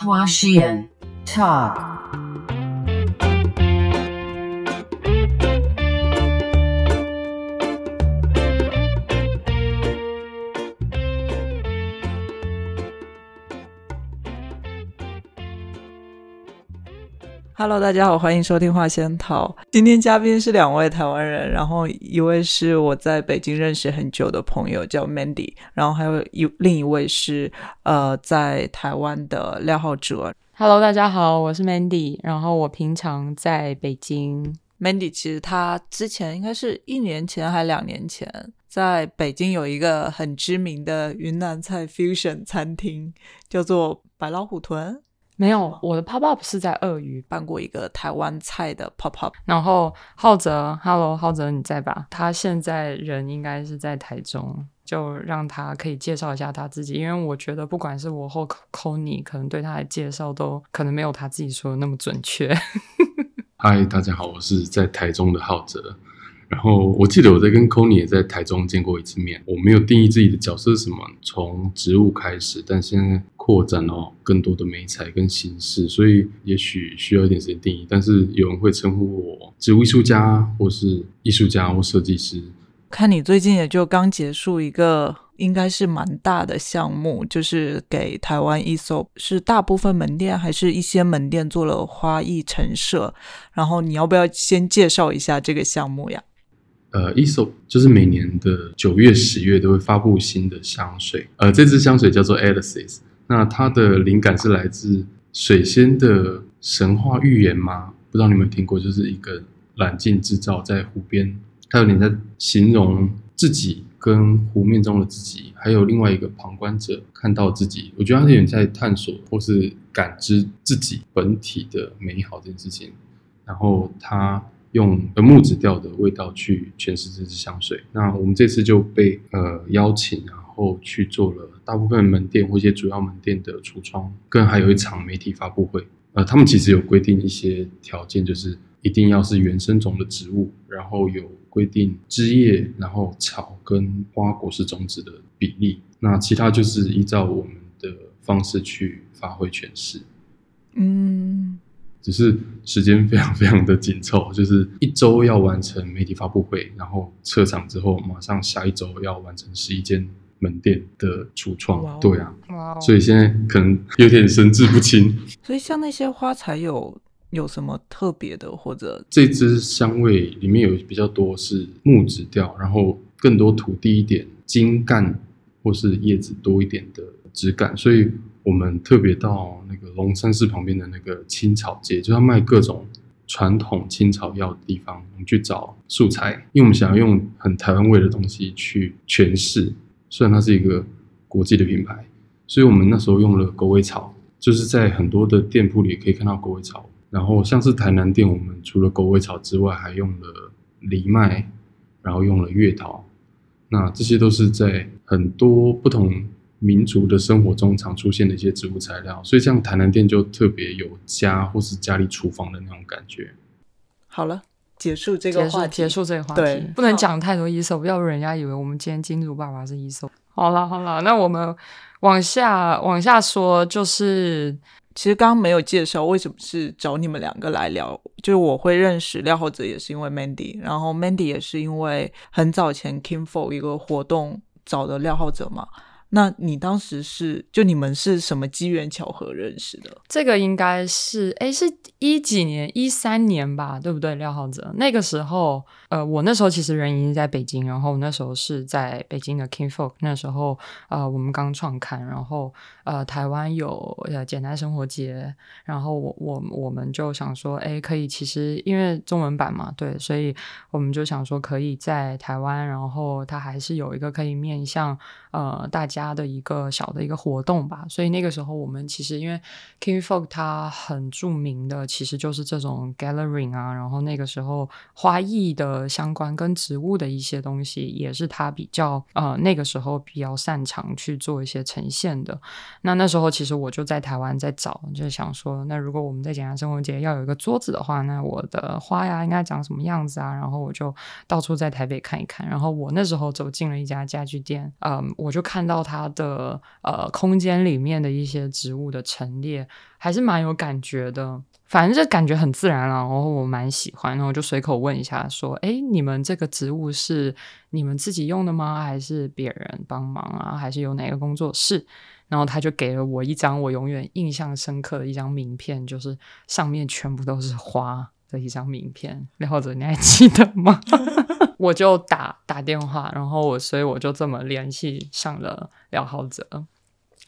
Huashian Talk. Hello，大家好，欢迎收听话仙桃。今天嘉宾是两位台湾人，然后一位是我在北京认识很久的朋友，叫 Mandy，然后还有一另一位是呃在台湾的廖浩哲。Hello，大家好，我是 Mandy，然后我平常在北京。Mandy 其实他之前应该是一年前还两年前，在北京有一个很知名的云南菜 fusion 餐厅，叫做白老虎屯，没有，我的 pop up 是在鳄鱼，办过一个台湾菜的 pop up。然后浩哲，Hello，浩哲你在吧？他现在人应该是在台中，就让他可以介绍一下他自己，因为我觉得不管是我或 Kony，可能对他的介绍都可能没有他自己说的那么准确。嗨，大家好，我是在台中的浩哲。然后我记得我在跟 Kony 也在台中见过一次面。我没有定义自己的角色是什么，从植物开始，但现在扩展到更多的美材跟形式，所以也许需要一点时间定义。但是有人会称呼我植物艺术家，或是艺术家或设计师。看你最近也就刚结束一个应该是蛮大的项目，就是给台湾 ESO 是大部分门店还是一些门店做了花艺陈设，然后你要不要先介绍一下这个项目呀？呃 e s o 就是每年的九月、十月都会发布新的香水。呃，这支香水叫做 Alice，那它的灵感是来自水仙的神话寓言吗？不知道你们听过，就是一个揽镜制造在湖边，它有点在形容自己跟湖面中的自己，还有另外一个旁观者看到自己。我觉得它有点在探索或是感知自己本体的美好这件事情。然后它用呃木质调的味道去诠释这支香水。那我们这次就被呃邀请，然后去做了大部分门店或一些主要门店的橱窗，更还有一场媒体发布会。呃，他们其实有规定一些条件，就是一定要是原生种的植物，然后有规定枝叶、然后草跟花果实种子的比例。那其他就是依照我们的方式去发挥诠释。嗯，只是时间非常非常的紧凑，就是一周要完成媒体发布会，然后撤场之后，马上下一周要完成十一间门店的橱哇窗哦。对啊，所以现在可能有点神志不清。所以像那些花材有有什么特别的，或者这支香味里面有比较多是木质调，然后更多土地一点、茎干或是叶子多一点的质感，所以我们特别到那个龙山寺旁边的那个青草街，就是要卖各种传统青草药的地方，我们去找素材，因为我们想要用很台湾味的东西去诠释。虽然它是一个国际的品牌，所以我们那时候用了狗尾草，就是在很多的店铺里可以看到狗尾草。然后像是台南店，我们除了狗尾草之外，还用了藜麦，然后用了月桃。那这些都是在很多不同民族的生活中常出现的一些植物材料，所以像台南店就特别有家或是家里厨房的那种感觉。好了，结束这个话题，结束这个话对题，不能讲太多一手，要不人家以为我们今天金主爸爸是一手。好了好了，那我们往下往下说，就是其实刚刚没有介绍为什么是找你们两个来聊，就是我会认识廖浩哲也是因为 Mandy，然后 Mandy 也是因为很早前 Kimfo 一个活动找的廖浩哲嘛。那你当时是就你们是什么机缘巧合认识的？这个应该是，诶，是一几年，一三年吧，对不对？廖浩哲那个时候，呃，我那时候其实人已经在北京，然后那时候是在北京的 King Folk，那时候呃我们刚创刊，然后呃台湾有呃简单生活节，然后我我我们就想说，诶，可以，其实因为中文版嘛，对，所以我们就想说可以在台湾，然后它还是有一个可以面向呃大家的一个小的一个活动吧，所以那个时候我们其实因为 King Folk 它很著名的其实就是这种 gathering 啊，然后那个时候花艺的相关跟植物的一些东西也是它比较呃那个时候比较擅长去做一些呈现的。那那时候其实我就在台湾在找，就是想说，那如果我们在简单生活节要有一个桌子的话，那我的花呀应该长什么样子啊？然后我就到处在台北看一看。然后我那时候走进了一家家具店，嗯，我就看到它的呃空间里面的一些植物的陈列，还是蛮有感觉的。反正这感觉很自然了，然后我蛮喜欢，然后就随口问一下，说：“哎，你们这个植物是你们自己用的吗？还是别人帮忙啊？还是有哪个工作室？”然后他就给了我一张我永远印象深刻的一张名片，就是上面全部都是花的一张名片。廖浩哲，你还记得吗？我就打打电话，然后我所以我就这么联系上了廖浩哲。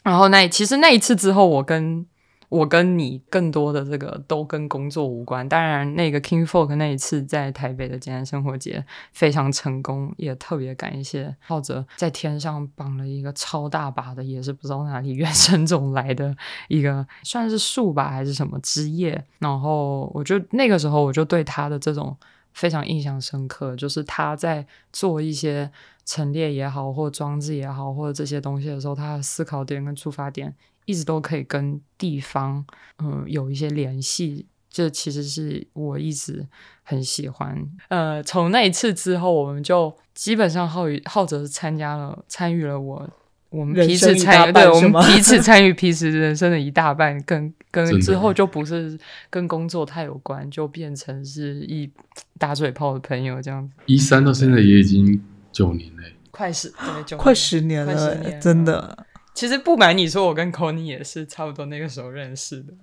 然后那其实那一次之后，我跟我跟你更多的这个都跟工作无关。当然，那个 King Folk 那一次在台北的简单生活节非常成功，也特别感谢浩哲在天上绑了一个超大把的，也是不知道哪里 原生种来的一个，算是树吧还是什么枝叶。然后我就那个时候我就对他的这种非常印象深刻，就是他在做一些陈列也好，或装置也好，或者这些东西的时候，他的思考点跟出发点。一直都可以跟地方，嗯，有一些联系，这其实是我一直很喜欢。呃，从那一次之后，我们就基本上浩宇浩哲是参加了参与了我我们彼此参与，对我们彼此 参与彼此人生的一大半，跟跟之后就不是跟工作太有关，就变成是一打嘴炮的朋友这样子。一三到现在也已经九年嘞，快十对，快十年了，真的。其实不瞒你说，我跟 Kony 也是差不多那个时候认识的，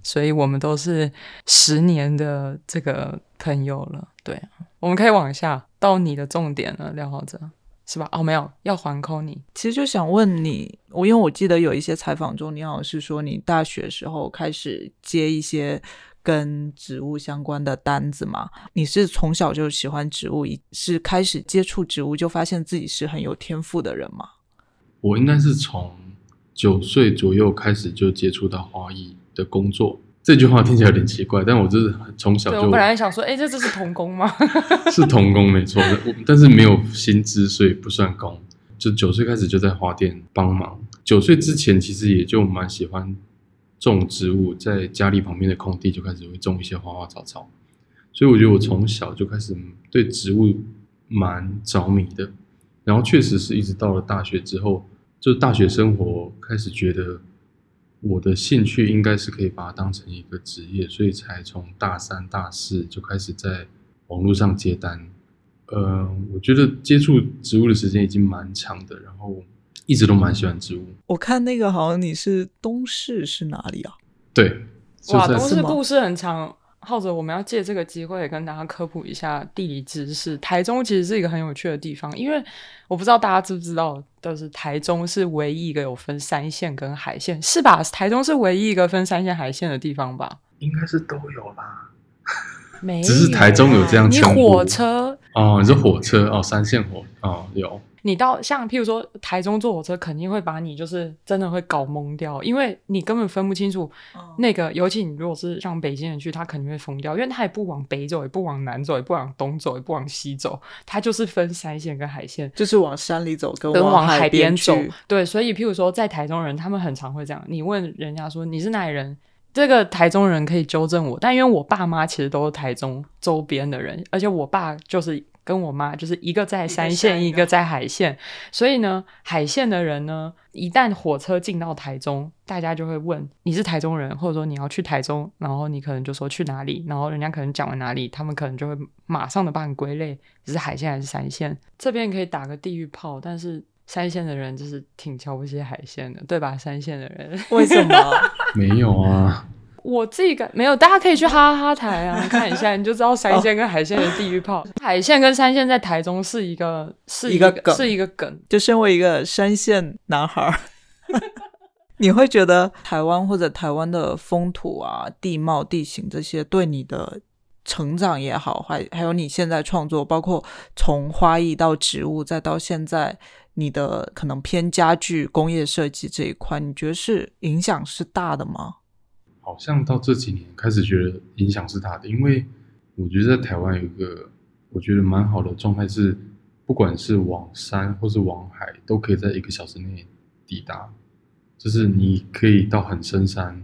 所以我们都是十年的这个朋友了。对，我们可以往下到你的重点了，廖浩哲，是吧？哦，没有，要还 Kony。其实就想问你，我因为我记得有一些采访中，你好像是说你大学时候开始接一些跟植物相关的单子嘛？你是从小就喜欢植物，是开始接触植物就发现自己是很有天赋的人吗？我应该是从。九岁左右开始就接触到花艺的工作，这句话听起来有点奇怪，但我就是从小就。我本来想说，哎，这这是童工吗？是童工没错，但是没有薪资，所以不算工。就九岁开始就在花店帮忙。九岁之前其实也就蛮喜欢种植物，在家里旁边的空地就开始会种一些花花草草。所以我觉得我从小就开始对植物蛮着迷的。然后确实是一直到了大学之后。就大学生活开始觉得我的兴趣应该是可以把它当成一个职业，所以才从大三、大四就开始在网络上接单。呃，我觉得接触植物的时间已经蛮长的，然后一直都蛮喜欢植物。我看那个好像你是东市是哪里啊？对，哇，东市故事很长。浩哲，我们要借这个机会跟大家科普一下地理知识。台中其实是一个很有趣的地方，因为我不知道大家知不知道，但是台中是唯一一个有分山线跟海线，是吧？台中是唯一一个分山线海线的地方吧？应该是都有吧？没，只是台中有这样。你火车哦，你是火车哦，山线火哦有。你到像譬如说台中坐火车，肯定会把你就是真的会搞懵掉，因为你根本分不清楚那个。尤其你如果是让北京人去，他肯定会疯掉，因为他也不往北走，也不往南走，也不往东走，也不往西走，他就是分山线跟海线，就是往山里走跟往海边走。对，所以譬如说在台中人，他们很常会这样。你问人家说你是哪里人，这个台中人可以纠正我，但因为我爸妈其实都是台中周边的人，而且我爸就是。跟我妈就是一个在山线，一个在海线，所以呢，海线的人呢，一旦火车进到台中，大家就会问你是台中人，或者说你要去台中，然后你可能就说去哪里，然后人家可能讲了哪里，他们可能就会马上的帮你归类，你是海线还是山线。这边可以打个地狱炮，但是山线的人就是挺瞧不起海线的，对吧？山线的人为什么？没有啊。我自己感没有，大家可以去哈哈台啊看一下，你就知道山线跟海线的地域炮。海线跟山线在台中是一个是一个梗，是一个梗。就身为一个山线男孩，你会觉得台湾或者台湾的风土啊、地貌、地形这些，对你的成长也好，还还有你现在创作，包括从花艺到植物，再到现在你的可能偏家具、工业设计这一块，你觉得是影响是大的吗？好像到这几年开始觉得影响是大的，因为我觉得在台湾有一个我觉得蛮好的状态是，不管是往山或是往海，都可以在一个小时内抵达。就是你可以到很深山，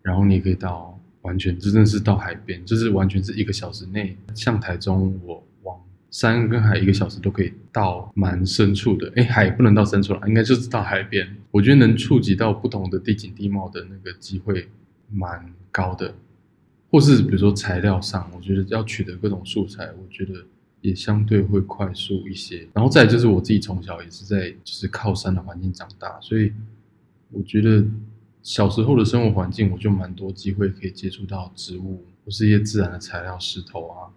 然后你可以到完全真的是到海边，就是完全是一个小时内。像台中，我往山跟海一个小时都可以到蛮深处的。哎，海不能到深处了，应该就是到海边。我觉得能触及到不同的地景地貌的那个机会蛮高的，或是比如说材料上，我觉得要取得各种素材，我觉得也相对会快速一些。然后再就是我自己从小也是在就是靠山的环境长大，所以我觉得小时候的生活环境我就蛮多机会可以接触到植物或是一些自然的材料，石头啊，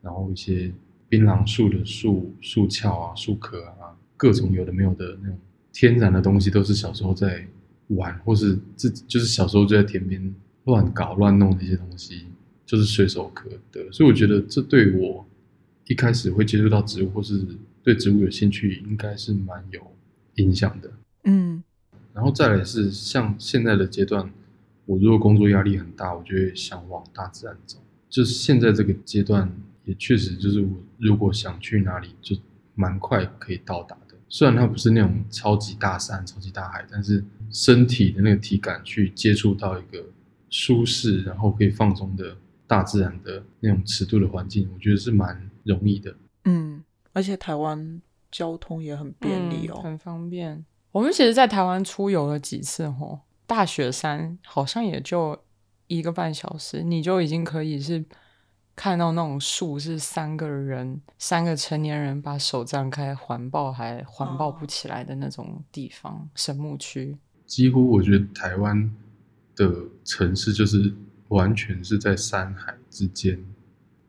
然后一些槟榔树的树树壳啊、树壳啊，各种有的没有的那种天然的东西，都是小时候在玩，或是自己就是小时候就在田边乱搞乱弄的一些东西，就是随手可得。所以我觉得这对我一开始会接触到植物，或是对植物有兴趣，应该是蛮有影响的。嗯然后再来是像现在的阶段，我如果工作压力很大，我就会想往大自然走。就是现在这个阶段，也确实就是我如果想去哪里，就蛮快可以到达的。虽然它不是那种超级大山、超级大海，但是身体的那个体感去接触到一个舒适，然后可以放松的大自然的那种尺度的环境，我觉得是蛮容易的。嗯，而且台湾交通也很便利哦。嗯很方便。我们其实，在台湾出游了几次吼，大雪山好像也就一个半小时，你就已经可以是看到那种树是三个人、三个成年人把手张开环抱还环抱不起来的那种地方，神木区。几乎我觉得台湾的城市就是完全是在山海之间，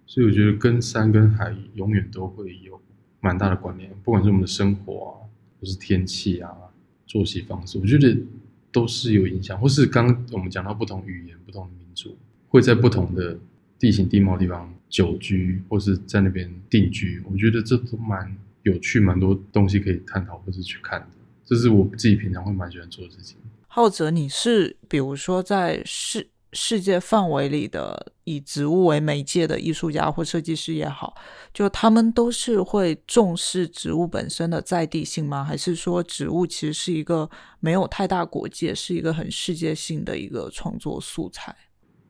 所以我觉得跟山跟海永远都会有蛮大的关联，不管是我们的生活啊，或是天气啊、作息方式，我觉得都是有影响。或是刚刚我们讲到不同语言、不同的民族会在不同的地形地貌地方久居，或是在那边定居，我觉得这都蛮有趣，蛮多东西可以探讨或是去看的。这是我自己平常会蛮喜欢做的事情。浩哲，你是比如说在世世界范围里的以植物为媒介的艺术家或设计师也好，就他们都是会重视植物本身的在地性吗？还是说植物其实是一个没有太大国界，是一个很世界性的一个创作素材？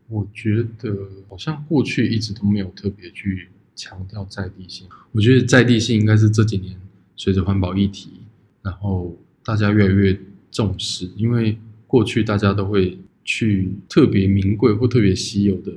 我觉得好像过去一直都没有特别去强调在地性。我觉得在地性应该是这几年随着环保议题，然后大家越来越重视，因为过去大家都会去特别名贵或特别稀有的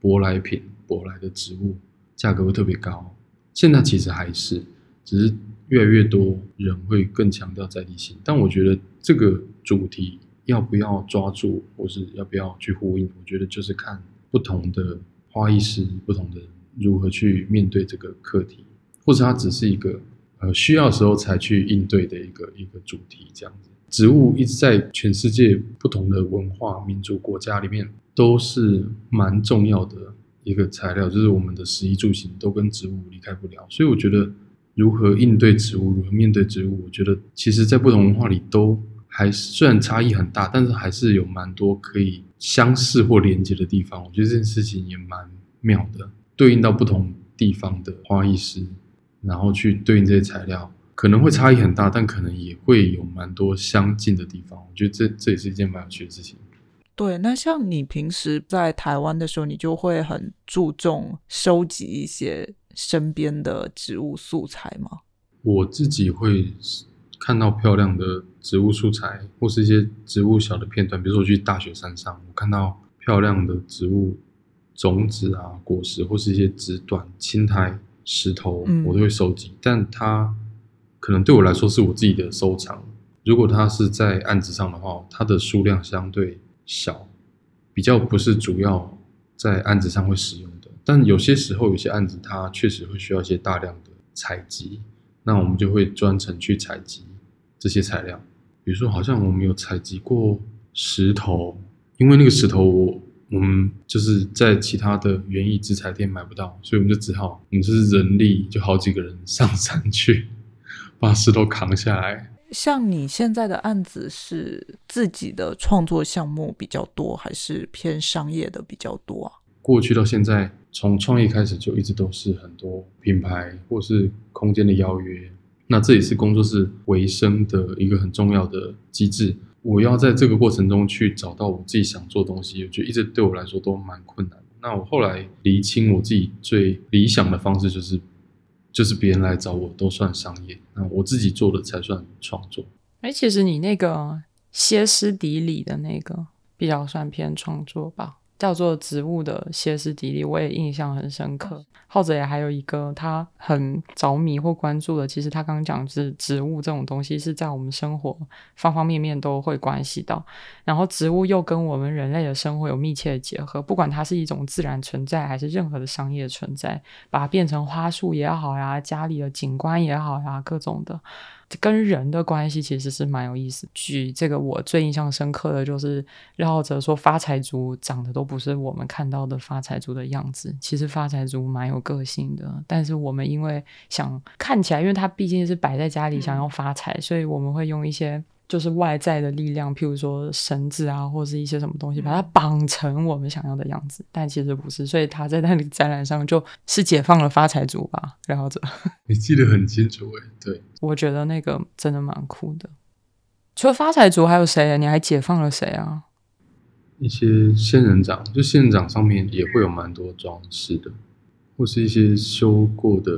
舶来品、舶来的植物，价格会特别高。现在其实还是，只是越来越多人会更强调在地性。但我觉得这个主题要不要抓住，或是要不要去呼应，我觉得就是看不同的花艺师、不同的如何去面对这个课题，或者它只是一个呃需要时候才去应对的一个一个主题这样子。植物一直在全世界不同的文化、民族、国家里面都是蛮重要的一个材料，就是我们的食衣住行都跟植物离开不了。所以我觉得如何应对植物，如何面对植物，我觉得其实在不同文化里都还是虽然差异很大，但是还是有蛮多可以相似或连接的地方。我觉得这件事情也蛮妙的，对应到不同地方的花艺师，然后去对应这些材料。可能会差异很大，但可能也会有蛮多相近的地方。我觉得这这也是一件蛮有趣的事情。对，那像你平时在台湾的时候，你就会很注重收集一些身边的植物素材吗？我自己会看到漂亮的植物素材，或是一些植物小的片段，比如说我去大雪山上，我看到漂亮的植物种子啊、果实，或是一些枝段、青苔、石头，嗯我都会收集。但它可能对我来说是我自己的收藏。如果它是在案子上的话，它的数量相对小，比较不是主要在案子上会使用的。但有些时候，有些案子它确实会需要一些大量的采集，那我们就会专程去采集这些材料。比如说，好像我们有采集过石头，因为那个石头我我们就是在其他的园艺制材店买不到，所以我们就只好我们就是人力就好几个人上山去把石头扛下来。像你现在的案子是自己的创作项目比较多，还是偏商业的比较多啊？过去到现在，从创业开始就一直都是很多品牌或是空间的邀约，那这也是工作室维生的一个很重要的机制。我要在这个过程中去找到我自己想做的东西，我觉得一直对我来说都蛮困难。那我后来厘清我自己最理想的方式，就是就是别人来找我都算商业，那我自己做的才算创作。哎，其实你那个歇斯底里的那个比较算偏创作吧。叫做植物的歇斯底里，我也印象很深刻。浩哲也还有一个他很着迷或关注的，其实他刚刚讲是植物这种东西是在我们生活方方面面都会关系到，然后植物又跟我们人类的生活有密切的结合，不管它是一种自然存在还是任何的商业存在，把它变成花束也好呀，家里的景观也好呀，各种的。跟人的关系其实是蛮有意思。举这个我最印象深刻的就是廖浩哲说，发财族长得都不是我们看到的发财族的样子。其实发财族蛮有个性的，但是我们因为想看起来，因为他毕竟是摆在家里想要发财，所以我们会用一些。就是外在的力量，譬如说绳子啊，或者是一些什么东西，把它绑成我们想要的样子，但其实不是。所以他在那里展览上就是解放了发财族吧，然后这 你记得很清楚诶，对，我觉得那个真的蛮酷的。除了发财族，还有谁？你还解放了谁啊？一些仙人掌，就仙人掌上面也会有蛮多装饰的，或是一些修过的。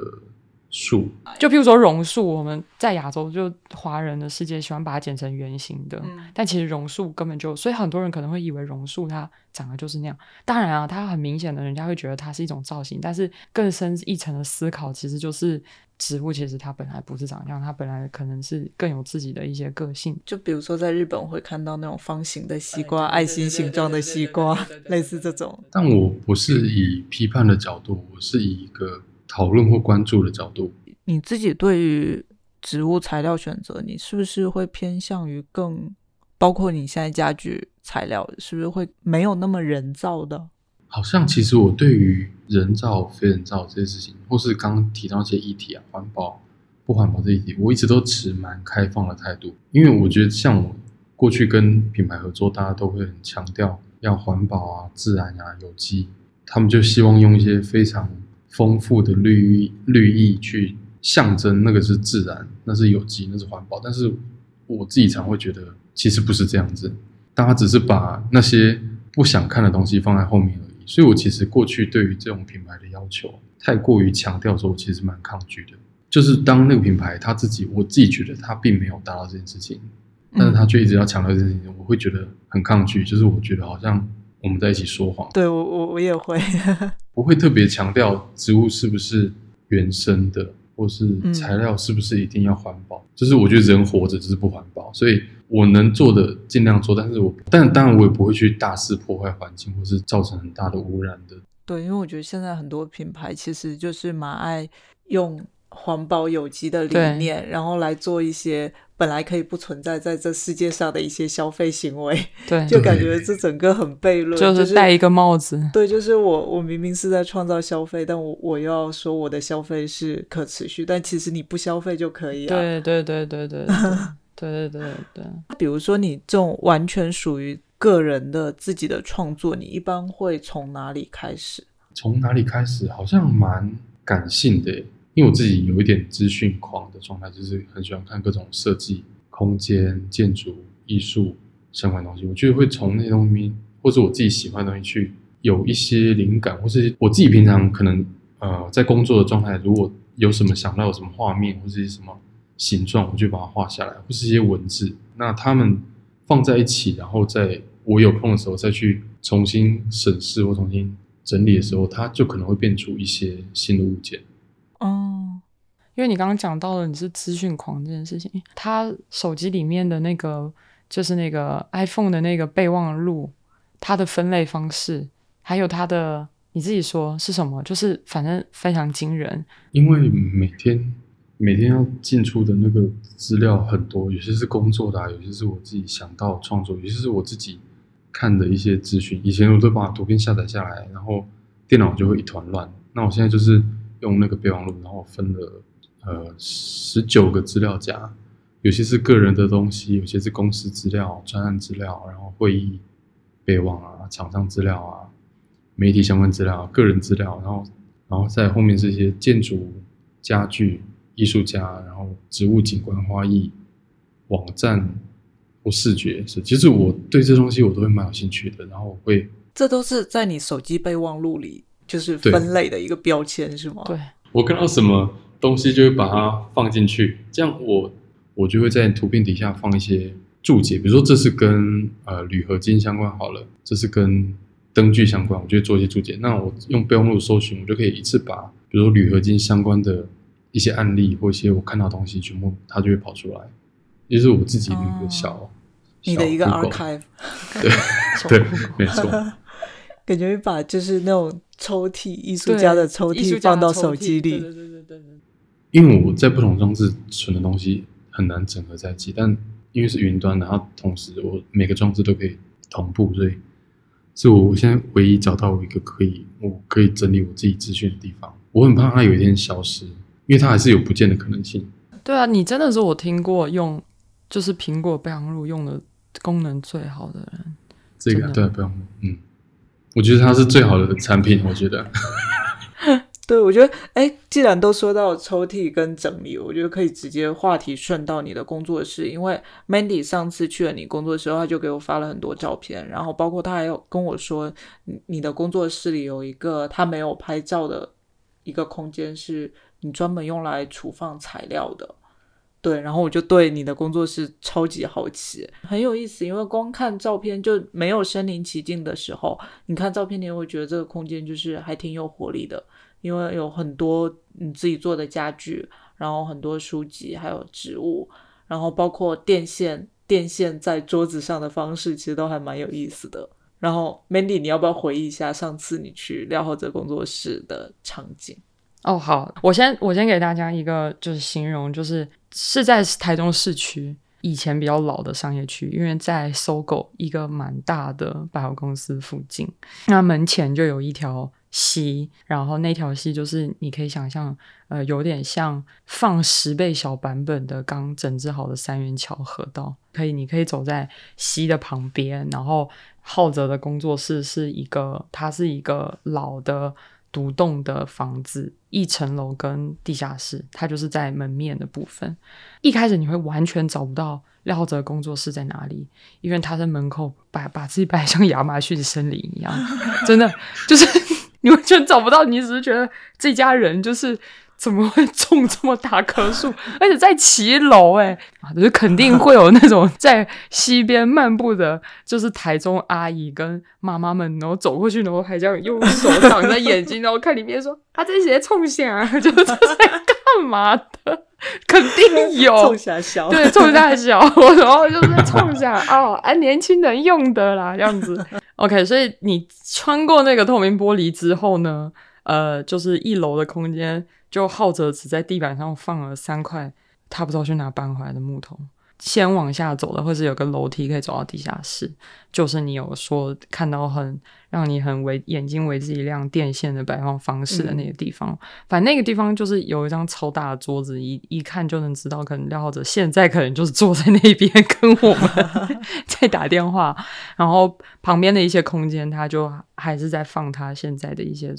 树，就譬如说榕树，我们在亚洲就华人的世界喜欢把它剪成圆形的，但其实榕树根本就，所以很多人可能会以为榕树它长得就是那样。当然啊，它很明显的，人家会觉得它是一种造型，但是更深一层的思考，其实就是植物其实它本来不是长这样，它本来可能是更有自己的一些个性。就比如说在日本会看到那种方形的西瓜、爱心形状的西瓜，类似这种。但我不是以批判的角度，我是以一个。讨论或关注的角度，你自己对于植物材料选择，你是不是会偏向于更包括你现在家具材料，是不是会没有那么人造的？好像其实我对于人造、非人造这些事情，或是刚刚提到一些议题啊，环保不环保这议题，我一直都持蛮开放的态度，因为我觉得像我过去跟品牌合作，大家都会很强调要环保啊、自然啊、有机，他们就希望用一些非常。丰富的绿意，绿意去象征那个是自然，那是有机，那是环保。但是我自己常会觉得，其实不是这样子，大家只是把那些不想看的东西放在后面而已。所以我其实过去对于这种品牌的要求，太过于强调的时候，我其实蛮抗拒的。就是当那个品牌他自己，我自己觉得他并没有达到这件事情，但是他却一直要强调这件事情，我会觉得很抗拒。就是我觉得好像。我们在一起说谎，对我我我也会，不会特别强调植物是不是原生的，或是材料是不是一定要环保。就是我觉得人活着就是不环保，所以我能做的尽量做，但是我但当然我也不会去大肆破坏环境，或是造成很大的污染的。对，因为我觉得现在很多品牌其实就是蛮爱用。环保有机的理念，然后来做一些本来可以不存在在这世界上的一些消费行为，对，就感觉这整个很悖论，就是戴一个帽子，对，就是我我明明是在创造消费，但我我要说我的消费是可持续，但其实你不消费就可以了，对对对对对对对对对。比如说你这种完全属于个人的自己的创作，你一般会从哪里开始？从哪里开始？好像蛮感性的。因为我自己有一点资讯狂的状态，就是很喜欢看各种设计、空间、建筑、艺术相关东西。我就会从那些东西，或者我自己喜欢的东西去有一些灵感，或是我自己平常可能呃在工作的状态，如果有什么想到有什么画面或是什么形状，我就把它画下来，或是一些文字。那他们放在一起，然后在我有空的时候再去重新审视或重新整理的时候，它就可能会变出一些新的物件。哦，因为你刚刚讲到了你是资讯狂这件事情，他手机里面的那个就是那个 iPhone 的那个备忘录，它的分类方式，还有它的你自己说是什么，就是反正非常惊人。因为每天每天要进出的那个资料很多，有些是工作的，有些是我自己想到创作，有些是我自己看的一些资讯。以前我都把图片下载下来，然后电脑就会一团乱。那我现在就是。用那个备忘录，然后分了呃十九个资料夹，有些是个人的东西，有些是公司资料、专案资料，然后会议备忘啊、厂商资料啊、媒体相关资料、个人资料，然后然后在后面是些建筑、家具、艺术家，然后植物、景观、花艺、网站或视觉是，其实我对这东西我都会蛮有兴趣的，然后我会这都是在你手机备忘录里。就是分类的一个标签是吗？对，我看到什么东西就会把它放进去，这样我我就会在图片底下放一些注解，比如说这是跟呃铝合金相关好了，这是跟灯具相关，我就会做一些注解。那我用备忘录搜寻，我就可以一次把比如说铝合金相关的一些案例或一些我看到的东西，全部它就会跑出来，也就是我自己的一个小、哦你的一个 archive，对 对，没错。感觉把就是那种抽屉，艺术家的抽屉放到手机里对对。对对对对。因为我在不同装置存的东西很难整合在一起，但因为是云端然后同时我每个装置都可以同步，所以是我现在唯一找到一个可以我可以整理我自己资讯的地方。我很怕它有一天消失，因为它还是有不见的可能性。对啊，你真的是我听过用就是苹果备忘录用的功能最好的人。这个对，不用，嗯，我觉得它是最好的产品，我觉得。对，我觉得，哎，既然都说到抽屉跟整理，我觉得可以直接话题顺到你的工作室，因为 Mandy 上次去了你工作室后，他就给我发了很多照片，然后包括他还有跟我说，你的工作室里有一个他没有拍照的一个空间，是你专门用来储放材料的。对，然后我就对你的工作室超级好奇，很有意思。因为光看照片就没有身临其境的时候，你看照片你会觉得这个空间就是还挺有活力的。因为有很多你自己做的家具，然后很多书籍，还有植物，然后包括电线，电线在桌子上的方式，其实都还蛮有意思的。然后 Mandy，你要不要回忆一下上次你去廖浩哲工作室的场景？哦，好，我先我先给大家一个就是形容，就是是在台中市区以前比较老的商业区，因为在搜狗一个蛮大的百货公司附近，那门前就有一条溪，然后那条溪就是你可以想象，呃，有点像放十倍小版本的刚整治好的三元桥河道，可以，你可以走在溪的旁边，然后浩哲的工作室是一个，它是一个老的。独栋的房子，一层楼跟地下室，它就是在门面的部分。一开始你会完全找不到廖浩哲工作室在哪里，因为他在门口把把自己摆像亚马逊森林一样，真的就是 你完全找不到，你只是觉得这家人就是。怎么会种这么大棵树？而且在骑楼哎、啊，就是肯定会有那种在溪边漫步的，就是台中阿姨跟妈妈们，然后走过去，然后还这样用手挡着眼睛，然后看里面说：“啊，这些冲下，就是在干嘛的？”肯定有，冲下小，对，冲下小，然后就是冲下 哦，啊，年轻人用的啦，这样子。OK，所以你穿过那个透明玻璃之后呢，呃，就是一楼的空间。就浩哲只在地板上放了三块他不知道去哪搬回来的木头，先往下走的，或是有个楼梯可以走到地下室。就是你有说看到很让你很为眼睛为之一亮电线的摆放方式的那个地方，嗯、反正那个地方就是有一张超大的桌子，一一看就能知道，可能廖浩哲现在可能就是坐在那边跟我们 在打电话，然后旁边的一些空间，他就还是在放他现在的一些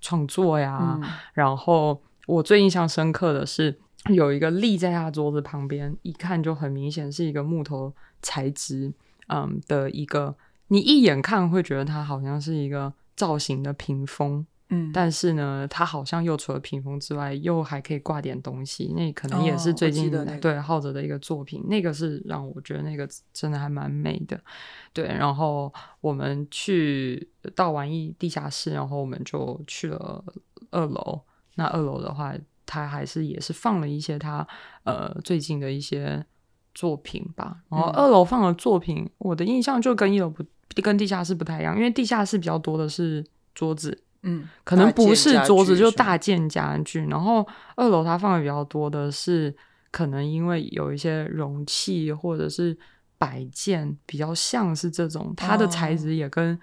创作呀，嗯、然后。我最印象深刻的是有一个立在他桌子旁边，一看就很明显是一个木头材质，嗯的一个，你一眼看会觉得它好像是一个造型的屏风，嗯，但是呢，它好像又除了屏风之外，又还可以挂点东西，那可能也是最近的、哦那个、对浩哲的一个作品，那个是让我觉得那个真的还蛮美的，对，然后我们去到完一地下室，然后我们就去了二楼。那二楼的话，他还是也是放了一些他呃最近的一些作品吧。然后二楼放的作品，嗯、我的印象就跟一楼不跟地下室不太一样，因为地下室比较多的是桌子，嗯，可能不是桌子就大大件家具。然后二楼他放的比较多的是，可能因为有一些容器或者是摆件比较像是这种，它的材质也跟。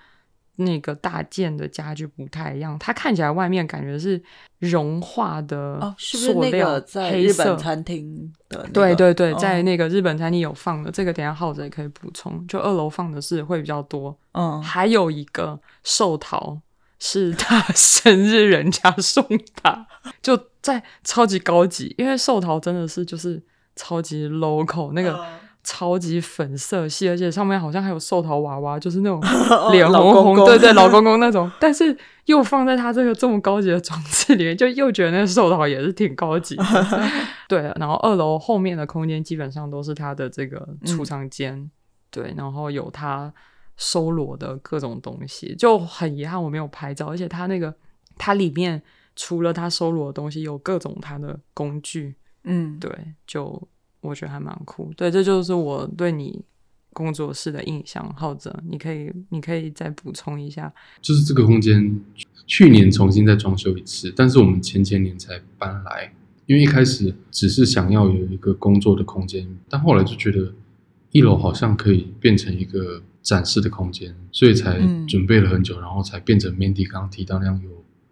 哦那个大件的家具不太一样，它看起来外面感觉是融化的哦，是塑料，不是那个在日本餐厅的、那个？对对对，哦、在那个日本餐厅有放的，这个等下浩子也可以补充。就二楼放的是会比较多，嗯，还有一个寿桃是他生日人家送他，就在超级高级，因为寿桃真的是就是超级 local 那个。嗯超级粉色系，而且上面好像还有寿桃娃娃，就是那种 哦脸红红，老公公对对，老公公那种。但是又放在他这个这么高级的装置里面，就又觉得那个寿桃也是挺高级的。对，然后二楼后面的空间基本上都是他的这个储藏间，对，然后有他收罗的各种东西，就很遗憾我没有拍照，而且他那个它里面除了他收罗的东西，有各种他的工具，嗯，对，就我觉得还蛮酷。对，这就是我对你工作室的印象。浩哲，你可以你可以再补充一下。就是这个空间去年重新再装修一次，但是我们前前年才搬来，因为一开始只是想要有一个工作的空间，但后来就觉得一楼好像可以变成一个展示的空间，所以才嗯准备了很久，然后才变成 Mandy 刚刚提到那样有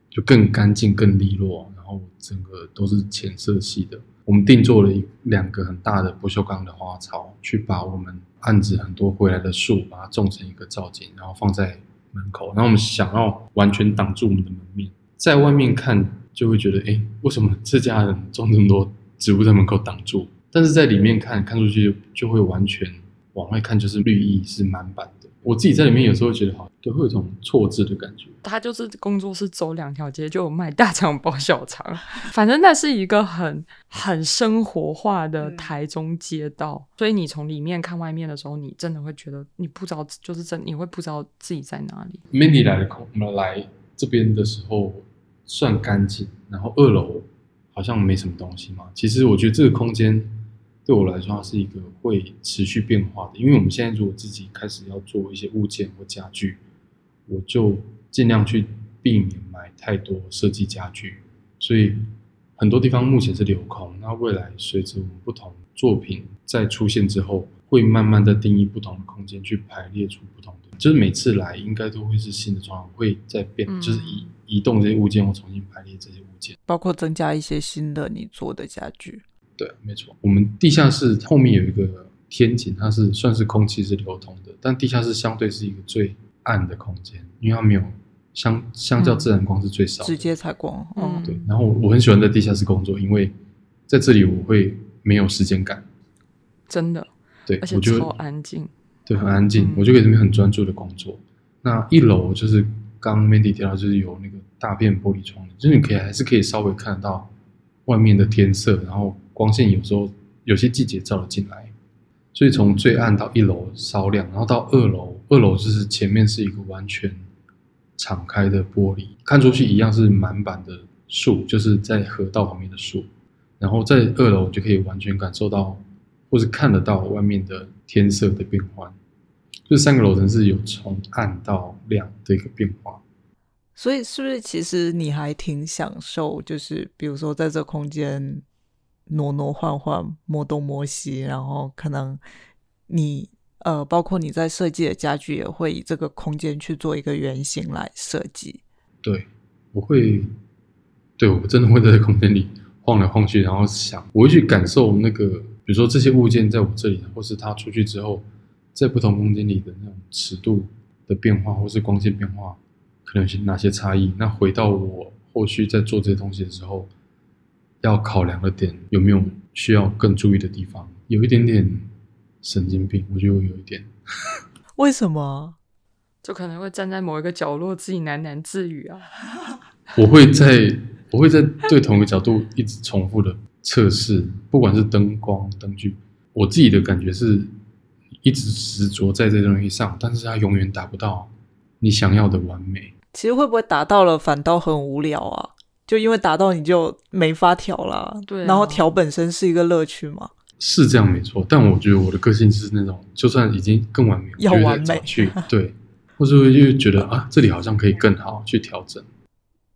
就更干净、更利落，然后整个都是浅色系的。我们定做了一两个很大的不锈钢的花槽，去把我们案子很多回来的树，把它种成一个造景，然后放在门口。然后我们想要完全挡住我们的门面，在外面看就会觉得，哎，为什么这家人种这么多植物在门口挡住？但是在里面看看出去就会完全往外看，就是绿意是满版的。我自己在里面有时候会觉得好，对，会有一种错置的感觉。他就是工作室走两条街就有卖大肠包小肠，反正那是一个很很生活化的台中街道，所以你从里面看外面的时候，你真的会觉得你不知道，就是真你会不知道自己在哪里。Mandy 来的空，我们来这边的时候算干净，然后二楼好像没什么东西嘛。其实我觉得这个空间对我来说，它是一个会持续变化的，因为我们现在如果自己开始要做一些物件或家具，我就尽量去避免买太多设计家具，所以很多地方目前是留空。那未来随着我们不同作品在出现之后，会慢慢的定义不同的空间，去排列出不同的，就是每次来应该都会是新的状况，会再变，嗯就是移移动这些物件或重新排列这些物件。包括增加一些新的你做的家具。对，没错。我们地下室后面有一个天井，它是算是空气是流通的，但地下室相对是一个最暗的空间，因为它没有相相较自然光是最少的。直接采光，嗯，嗯对，然后我很喜欢在地下室工作，因为在这里我会没有时间感。真的，对，而且超安静。对，很安静，嗯我就可以这边很专注的工作。那一楼就是刚 Mandy 提到，就是有那个大片玻璃窗，就是你可以还是可以稍微看得到外面的天色，然后光线有时候有些季节照了进来，所以从最暗到一楼稍亮，然后到二楼，二楼就是前面是一个完全敞开的玻璃，看出去一样是满版的树，就是在河道旁边的树，然后在二楼就可以完全感受到或是看得到外面的天色的变换，这三个楼层是有从暗到亮的一个变化。所以是不是其实你还挺享受，就是比如说在这空间挪挪换换、摸东摸西，然后可能你呃，包括你在设计的家具也会以这个空间去做一个原型来设计。对，我会，对我真的会在这空间里晃来晃去，然后想，我会去感受那个，比如说这些物件在我这里，或是它出去之后，在不同空间里的那种尺度的变化，或是光线变化，可能有些哪些差异。那回到我后续在做这些东西的时候，要考量的点有没有需要更注意的地方？有一点点神经病，我觉得我有一点。为什么？就可能会站在某一个角落自己喃喃自语啊。我会在我会在对同一个角度一直重复的测试，不管是灯光、灯具，我自己的感觉是一直执着在这东西上，但是它永远达不到你想要的完美。其实会不会达到了反倒很无聊啊？就因为达到你就没法调啦。对啊然后调本身是一个乐趣嘛。是这样没错，但我觉得我的个性是那种，就算已经更完美，要完美去 对，或者会就觉得啊，这里好像可以更好去调整。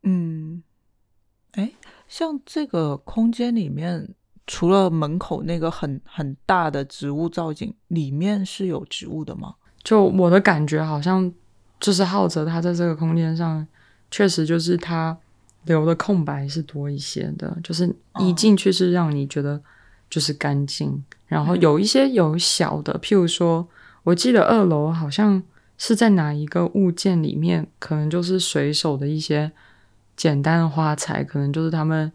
嗯，哎，像这个空间里面，除了门口那个很很大的植物造景，里面是有植物的吗？就我的感觉，好像就是浩哲他在这个空间上，确实就是他留的空白是多一些的，就是一进去是让你觉得就是干净，然后有一些有小的，譬如说，我记得二楼好像是在哪一个物件里面，可能就是随手的一些简单的花材，可能就是他们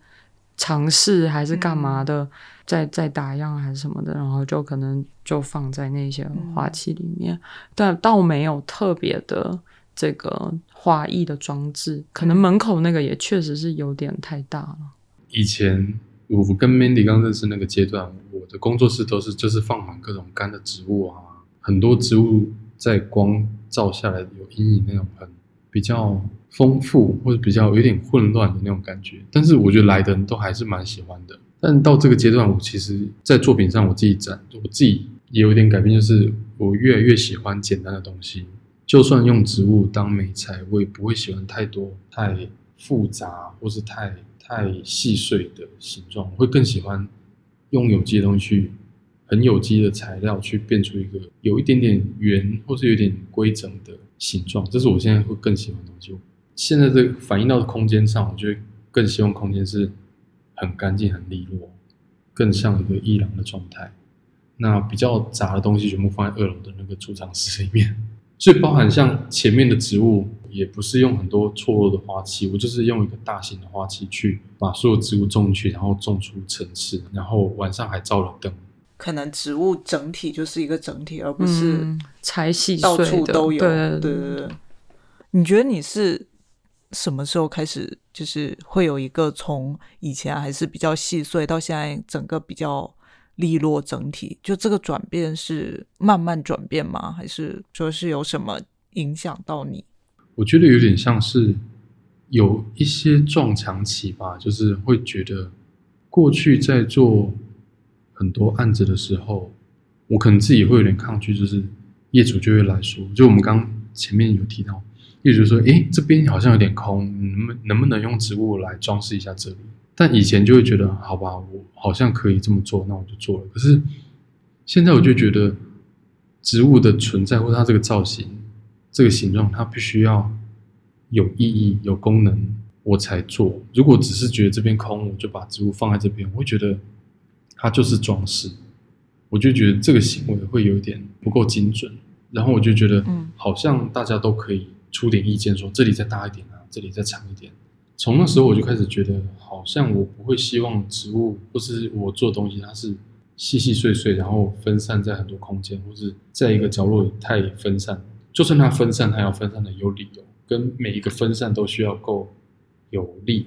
尝试还是干嘛的，在在打样还是什么的，然后就可能就放在那些花器里面，但倒没有特别的这个花艺的装置。可能门口那个也确实是有点太大了。以前我跟 Mandy 刚认识那个阶段，我的工作室都是就是放满各种干的植物啊，很多植物在光照下来有阴影那种很比较丰富或者比较有点混乱的那种感觉。但是我觉得来的人都还是蛮喜欢的。但到这个阶段，我其实在作品上我自己展，我自己也有点改变，就是我越来越喜欢简单的东西。就算用植物当美材，我也不会喜欢太多太复杂或是太。太细碎的形状，我会更喜欢用有机的东西，很有机的材料去变出一个有一点点圆或是有点规整的形状，这是我现在会更喜欢的东西。现在这反映到空间上，我就会更希望空间是很干净、很利落，更像一个伊朗的状态。那比较杂的东西全部放在二楼的那个储藏室里面，所以包含像前面的植物。也不是用很多错落的花器，我就是用一个大型的花器去把所有植物种进去，然后种出层次，然后晚上还照了灯。可能植物整体就是一个整体，而不是拆细到处都有。对对对。你觉得你是什么时候开始，就是会有一个从以前还是比较细碎，到现在整个比较利落整体？就这个转变是慢慢转变吗？还是说是有什么影响到你？我觉得有点像是有一些撞墙期吧，就是会觉得过去在做很多案子的时候，我可能自己会有点抗拒，就是业主就会来说，就我们刚前面有提到，业主说：“诶，这边好像有点空，能不能不能用植物来装饰一下这里？”但以前就会觉得，好吧，我好像可以这么做，那我就做了。可是现在我就觉得，植物的存在或它这个造型。这个形状它必须要有意义、有功能，我才做。如果只是觉得这边空，我就把植物放在这边，我会觉得它就是装饰。我就觉得这个行为会有点不够精准。然后我就觉得，嗯，好像大家都可以出点意见，说这里再大一点啊，这里再长一点。从那时候我就开始觉得，好像我不会希望植物或是我做东西，它是细细碎碎，然后分散在很多空间，或是在一个角落里太分散。就算它分散，它要分散的有理由，跟每一个分散都需要够有力，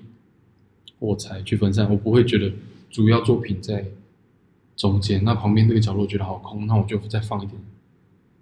我才去分散。我不会觉得主要作品在中间，那旁边这个角落觉得好空，那我就再放一点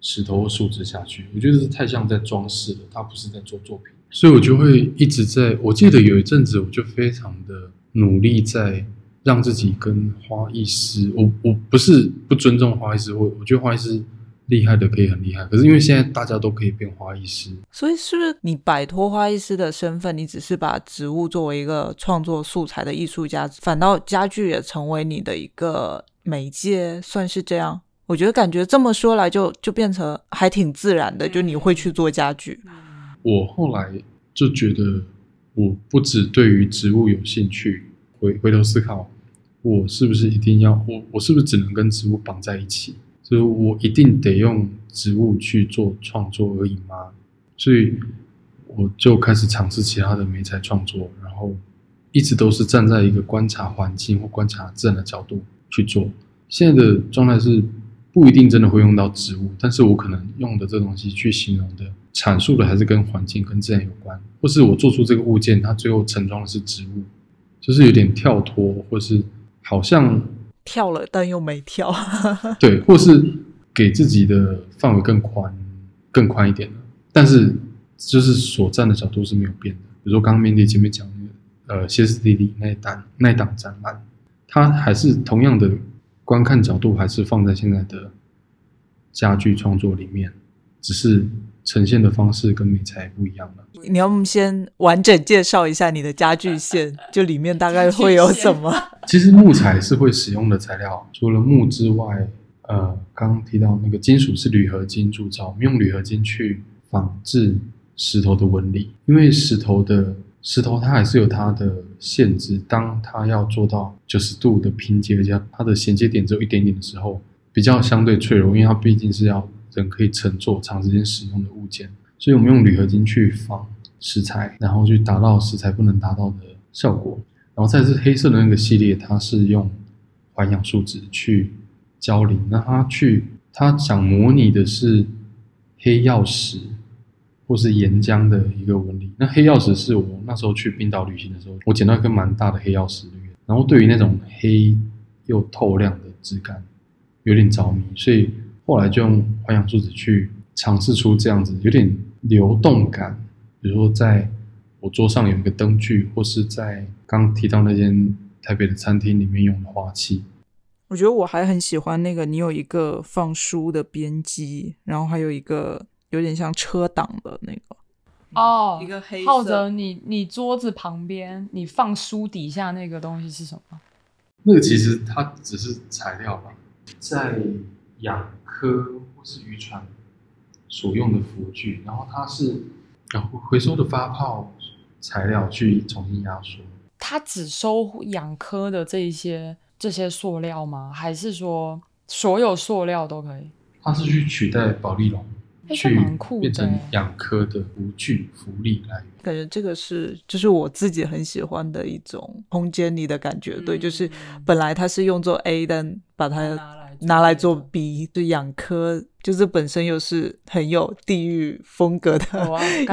石头或树枝下去。我觉得是太像在装饰了，它不是在做作品，所以我就会一直在。我记得有一阵子，我就非常的努力在让自己跟花艺师，我我不是不尊重花艺师，我我觉得花艺师。厉害的可以很厉害，可是因为现在大家都可以变花艺师，所以是不是你摆脱花艺师的身份，你只是把植物作为一个创作素材的艺术家，反倒家具也成为你的一个媒介，算是这样？我觉得感觉这么说来，就就变成还挺自然的，就你会去做家具。我后来就觉得，我不止对于植物有兴趣，回回头思考，我是不是一定要我我是不是只能跟植物绑在一起？就是我一定得用植物去做创作而已吗？所以我就开始尝试其他的媒材创作，然后一直都是站在一个观察环境或观察自然的角度去做。现在的状态是不一定真的会用到植物，但是我可能用的这东西去形容的、阐述的还是跟环境、跟自然有关，或是我做出这个物件，它最后盛装的是植物，就是有点跳脱，或是好像。跳了，但又没跳。对，或是给自己的范围更宽、更宽一点的，但是就是所站的角度是没有变的。比如说刚刚面对前面讲那个呃歇斯底里那一档那一档展览，它还是同样的观看角度，还是放在现在的家具创作里面，只是呈现的方式跟美材不一样了。你要不先完整介绍一下你的家具线，就里面大概会有什么？其实木材是会使用的材料，除了木之外，呃，刚刚提到那个金属是铝合金铸造，我们用铝合金去仿制石头的纹理，因为石头的石头它还是有它的限制，当它要做到九十度的拼接，而且它的衔接点只有一点点的时候，比较相对脆弱，因为它毕竟是要人可以乘坐、长时间使用的物件，所以我们用铝合金去仿石材，然后去达到石材不能达到的效果。然后再是黑色的那个系列，它是用环氧树脂去浇淋，那它去，它想模拟的是黑曜石或是岩浆的一个纹理。那黑曜石是我那时候去冰岛旅行的时候，我捡到一颗蛮大的黑曜石的圆，然后对于那种黑又透亮的质感有点着迷，所以后来就用环氧树脂去尝试出这样子有点流动感，比如说在我桌上有一个灯具，或是在刚提到那间台北的餐厅里面用的花器。我觉得我还很喜欢那个，你有一个放书的边机，然后还有一个有点像车挡的那个。哦，一个黑色浩哲，你你桌子旁边你放书底下那个东西是什么？那个其实它只是材料吧，在养科或是渔船所用的浮具，然后它是然后回收的发泡材料去重新压缩。它只收养科的这一些这些塑料吗？还是说所有塑料都可以？它是去取代保利龙，去变成欸养科的浮具浮力来源。感觉这个是就是我自己很喜欢的一种空间里的感觉，对，就是本来它是用作 A，但把它拿来做 B，就养科，就是本身又是很有地域风格的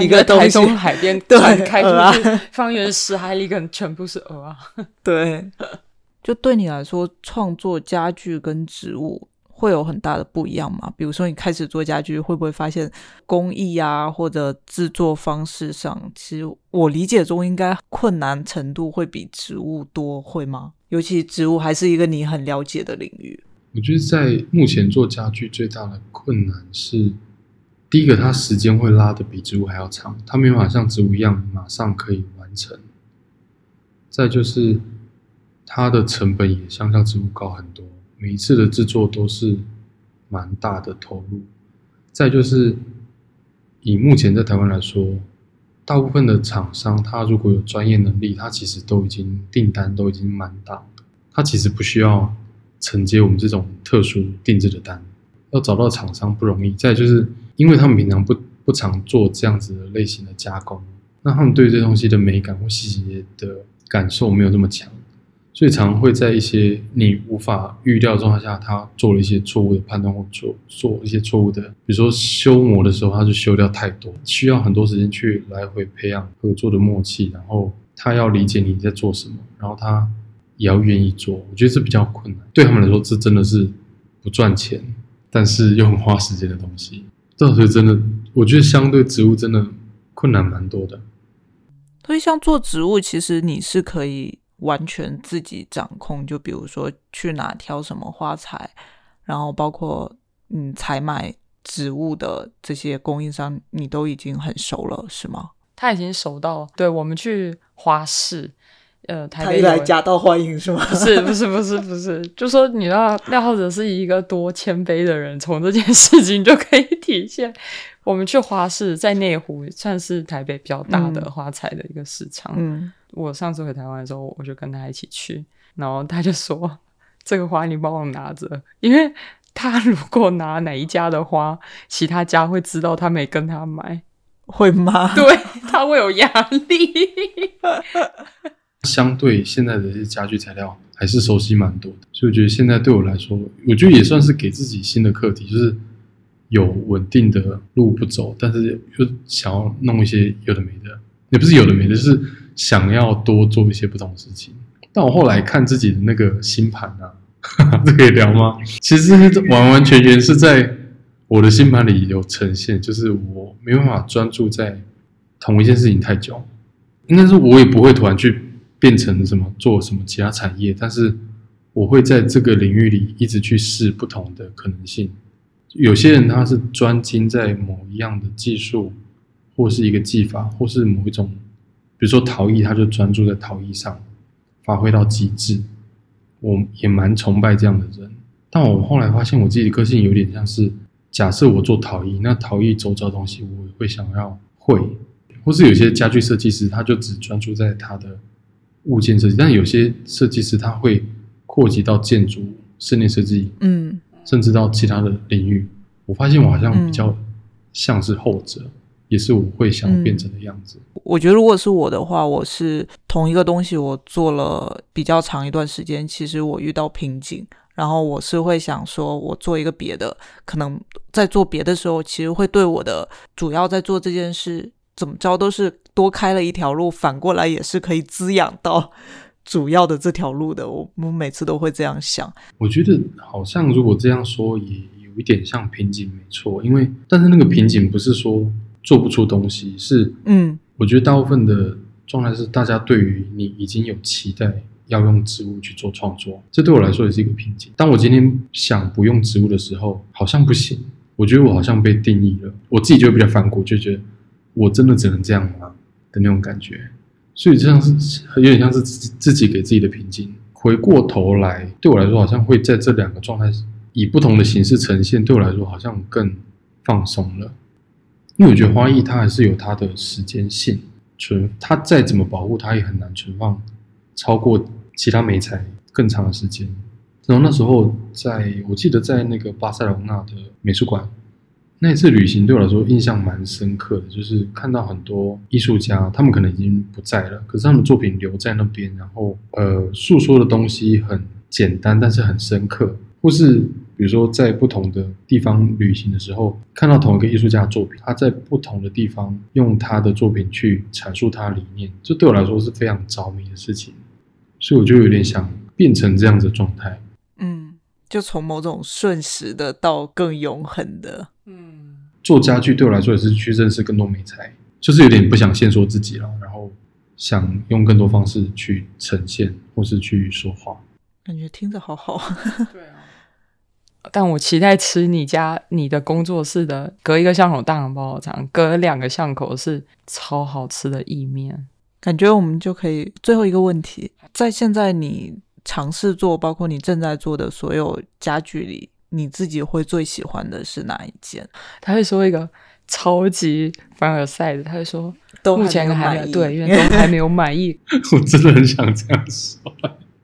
一个东西台中海边 对展开鹅啊出去，方圆十海里可能全部是鹅啊。对，就对你来说，创作家具跟植物会有很大的不一样吗？比如说，你开始做家具，会不会发现工艺啊，或者制作方式上，其实我理解中应该困难程度会比植物多，会吗？尤其植物还是一个你很了解的领域。我觉得在目前做家具最大的困难是，第一个它时间会拉的比植物还要长，它没有办法像植物一样马上可以完成。再就是它的成本也相较植物高很多，每一次的制作都是蛮大的投入。再就是以目前在台湾来说，大部分的厂商他如果有专业能力，他其实都已经订单都已经蛮大，他其实不需要承接我们这种特殊定制的单，要找到厂商不容易。再就是因为他们平常不不常做这样子的类型的加工，那他们对这东西的美感或细节的感受没有这么强，所以常会在一些你无法预料状态下，他做了一些错误的判断或做做一些错误的，比如说修模的时候，他就修掉太多，需要很多时间去来回培养合作的默契，然后他要理解你在做什么，然后他也要愿意做，我觉得这比较困难。对他们来说，这真的是不赚钱，但是又很花时间的东西。这所以真的，我觉得相对植物真的困难蛮多的。所以，像做植物，其实你是可以完全自己掌控。就比如说去哪挑什么花材，然后包括嗯采买植物的这些供应商，你都已经很熟了，是吗？他已经熟到，对我们去花市，呃，台他一来夹道欢迎是吗？不是不是不是不是，就说你知道廖浩哲是一个多谦卑的人，从这件事情就可以体现。我们去花市，在内湖算是台北比较大的嗯花材的一个市场。嗯，我上次回台湾的时候，我就跟他一起去，然后他就说：“ 这个花你帮我拿着，因为他如果拿哪一家的花，其他家会知道他没跟他买，会吗？对他会有压力。相对现在的一些家具材料还是熟悉蛮多的，所以我觉得现在对我来说，我觉得也算是给自己新的课题，就是有稳定的路不走，但是又想要弄一些有的没的，也不是有的没的，就是想要多做一些不同的事情。但我后来看自己的那个星盘啊，这可以聊吗？其实完完全全是在我的星盘里有呈现，就是我没办法专注在同一件事情太久。应该是我也不会突然去变成什么做什么其他产业，但是我会在这个领域里一直去试不同的可能性。有些人他是专精在某一样的技术，或是一个技法，或是某一种，比如说陶艺，他就专注在陶艺上，发挥到极致。我也蛮崇拜这样的人，但我后来发现我自己的个性有点像是，假设我做陶艺，那陶艺周遭的东西我也会想要会，或是有些家具设计师他就只专注在他的物件设计，但有些设计师他会扩及到建筑、室内设计，嗯。甚至到其他的领域。我发现我好像比较像是后者，也是我会想变成的样子。我觉得如果是我的话，我是同一个东西，我做了比较长一段时间，其实我遇到瓶颈，然后我是会想说，我做一个别的，可能在做别的时候，其实会对我的主要在做这件事怎么着都是多开了一条路，反过来也是可以滋养到主要的这条路的。我我每次都会这样想。我觉得好像如果这样说，也有一点像瓶颈，没错。因为但是那个瓶颈不是说做不出东西，是嗯我觉得大部分的状态是大家对于你已经有期待，要用植物去做创作，这对我来说也是一个瓶颈。当我今天想不用植物的时候，好像不行。我觉得我好像被定义了，我自己就会比较反骨，就觉得我真的只能这样吗的那种感觉。所以这样是有点像是自己自己给自己的瓶颈。回过头来，对我来说好像会在这两个状态以不同的形式呈现，对我来说好像更放松了。因为我觉得花艺它还是有它的时间性，存它再怎么保护，它也很难存放超过其他美材更长的时间。然后那时候在我记得在那个巴塞罗那的美术馆，那次旅行对我来说印象蛮深刻的，就是看到很多艺术家，他们可能已经不在了，可是他们作品留在那边，然后呃诉说的东西很简单，但是很深刻，或是比如说在不同的地方旅行的时候，看到同一个艺术家的作品，他在不同的地方用他的作品去阐述他的理念，这对我来说是非常着迷的事情，所以我就有点想变成这样子的状态。嗯，就从某种瞬时的到更永恒的。嗯，做家具对我来说也是去认识更多美材，就是有点不想限缩自己了，然后想用更多方式去呈现或是去说话。感觉听着好好。对啊。但我期待吃你家你的工作室的隔一个巷口大肠包小肠，隔两个巷口是超好吃的意面。感觉我们就可以最后一个问题，在现在你尝试做，包括你正在做的所有家具里，你自己会最喜欢的是哪一件？他会说一个超级凡尔赛的，他会说都目前还没有对，因为都还没有满意。我真的很想这样说。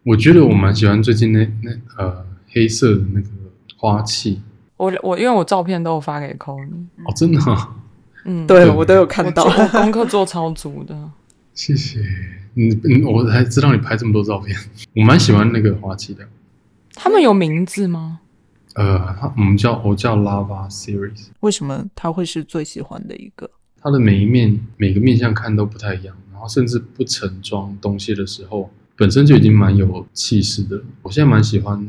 我觉得我蛮喜欢最近那那呃黑色的那个花器我我因为我照片都有发给 c o n 哦，真的、啊，嗯，对对我都有看到功课做超足的。谢谢你，你，我才知道你拍这么多照片，我蛮喜欢那个花器的。他们有名字吗？呃，他我们叫我叫 Lava Series，为什么他会是最喜欢的一个？它的每一面每个面相看都不太一样，然后甚至不盛装东西的时候，本身就已经蛮有气势的。我现在蛮喜欢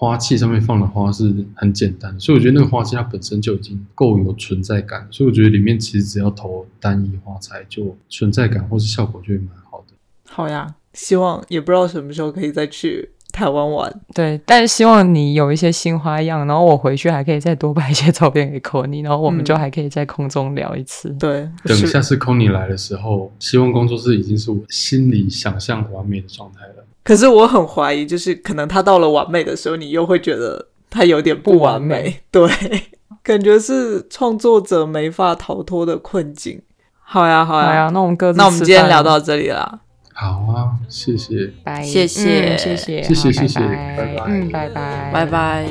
花器上面放的花是很简单，所以我觉得那个花器它本身就已经够有存在感，所以我觉得里面其实只要投单一花材，就存在感或是效果就会蛮好的。好呀，希望也不知道什么时候可以再去台湾玩。对，但是希望你有一些新花样，然后我回去还可以再多拍一些照片给 c o n 然后我们嗯就还可以在空中聊一次。对，等下次 c o n y 来的时候，希望工作室已经是我心里想象完美的状态了。可是我很怀疑，就是可能他到了完美的时候，你又会觉得他有点不完美。对，感觉是创作者没法逃脱的困境。好呀，好呀，那我们各自那我们今天聊到这里了。好啊，谢谢，谢谢，谢谢，谢谢，拜拜，嗯，拜拜，拜拜。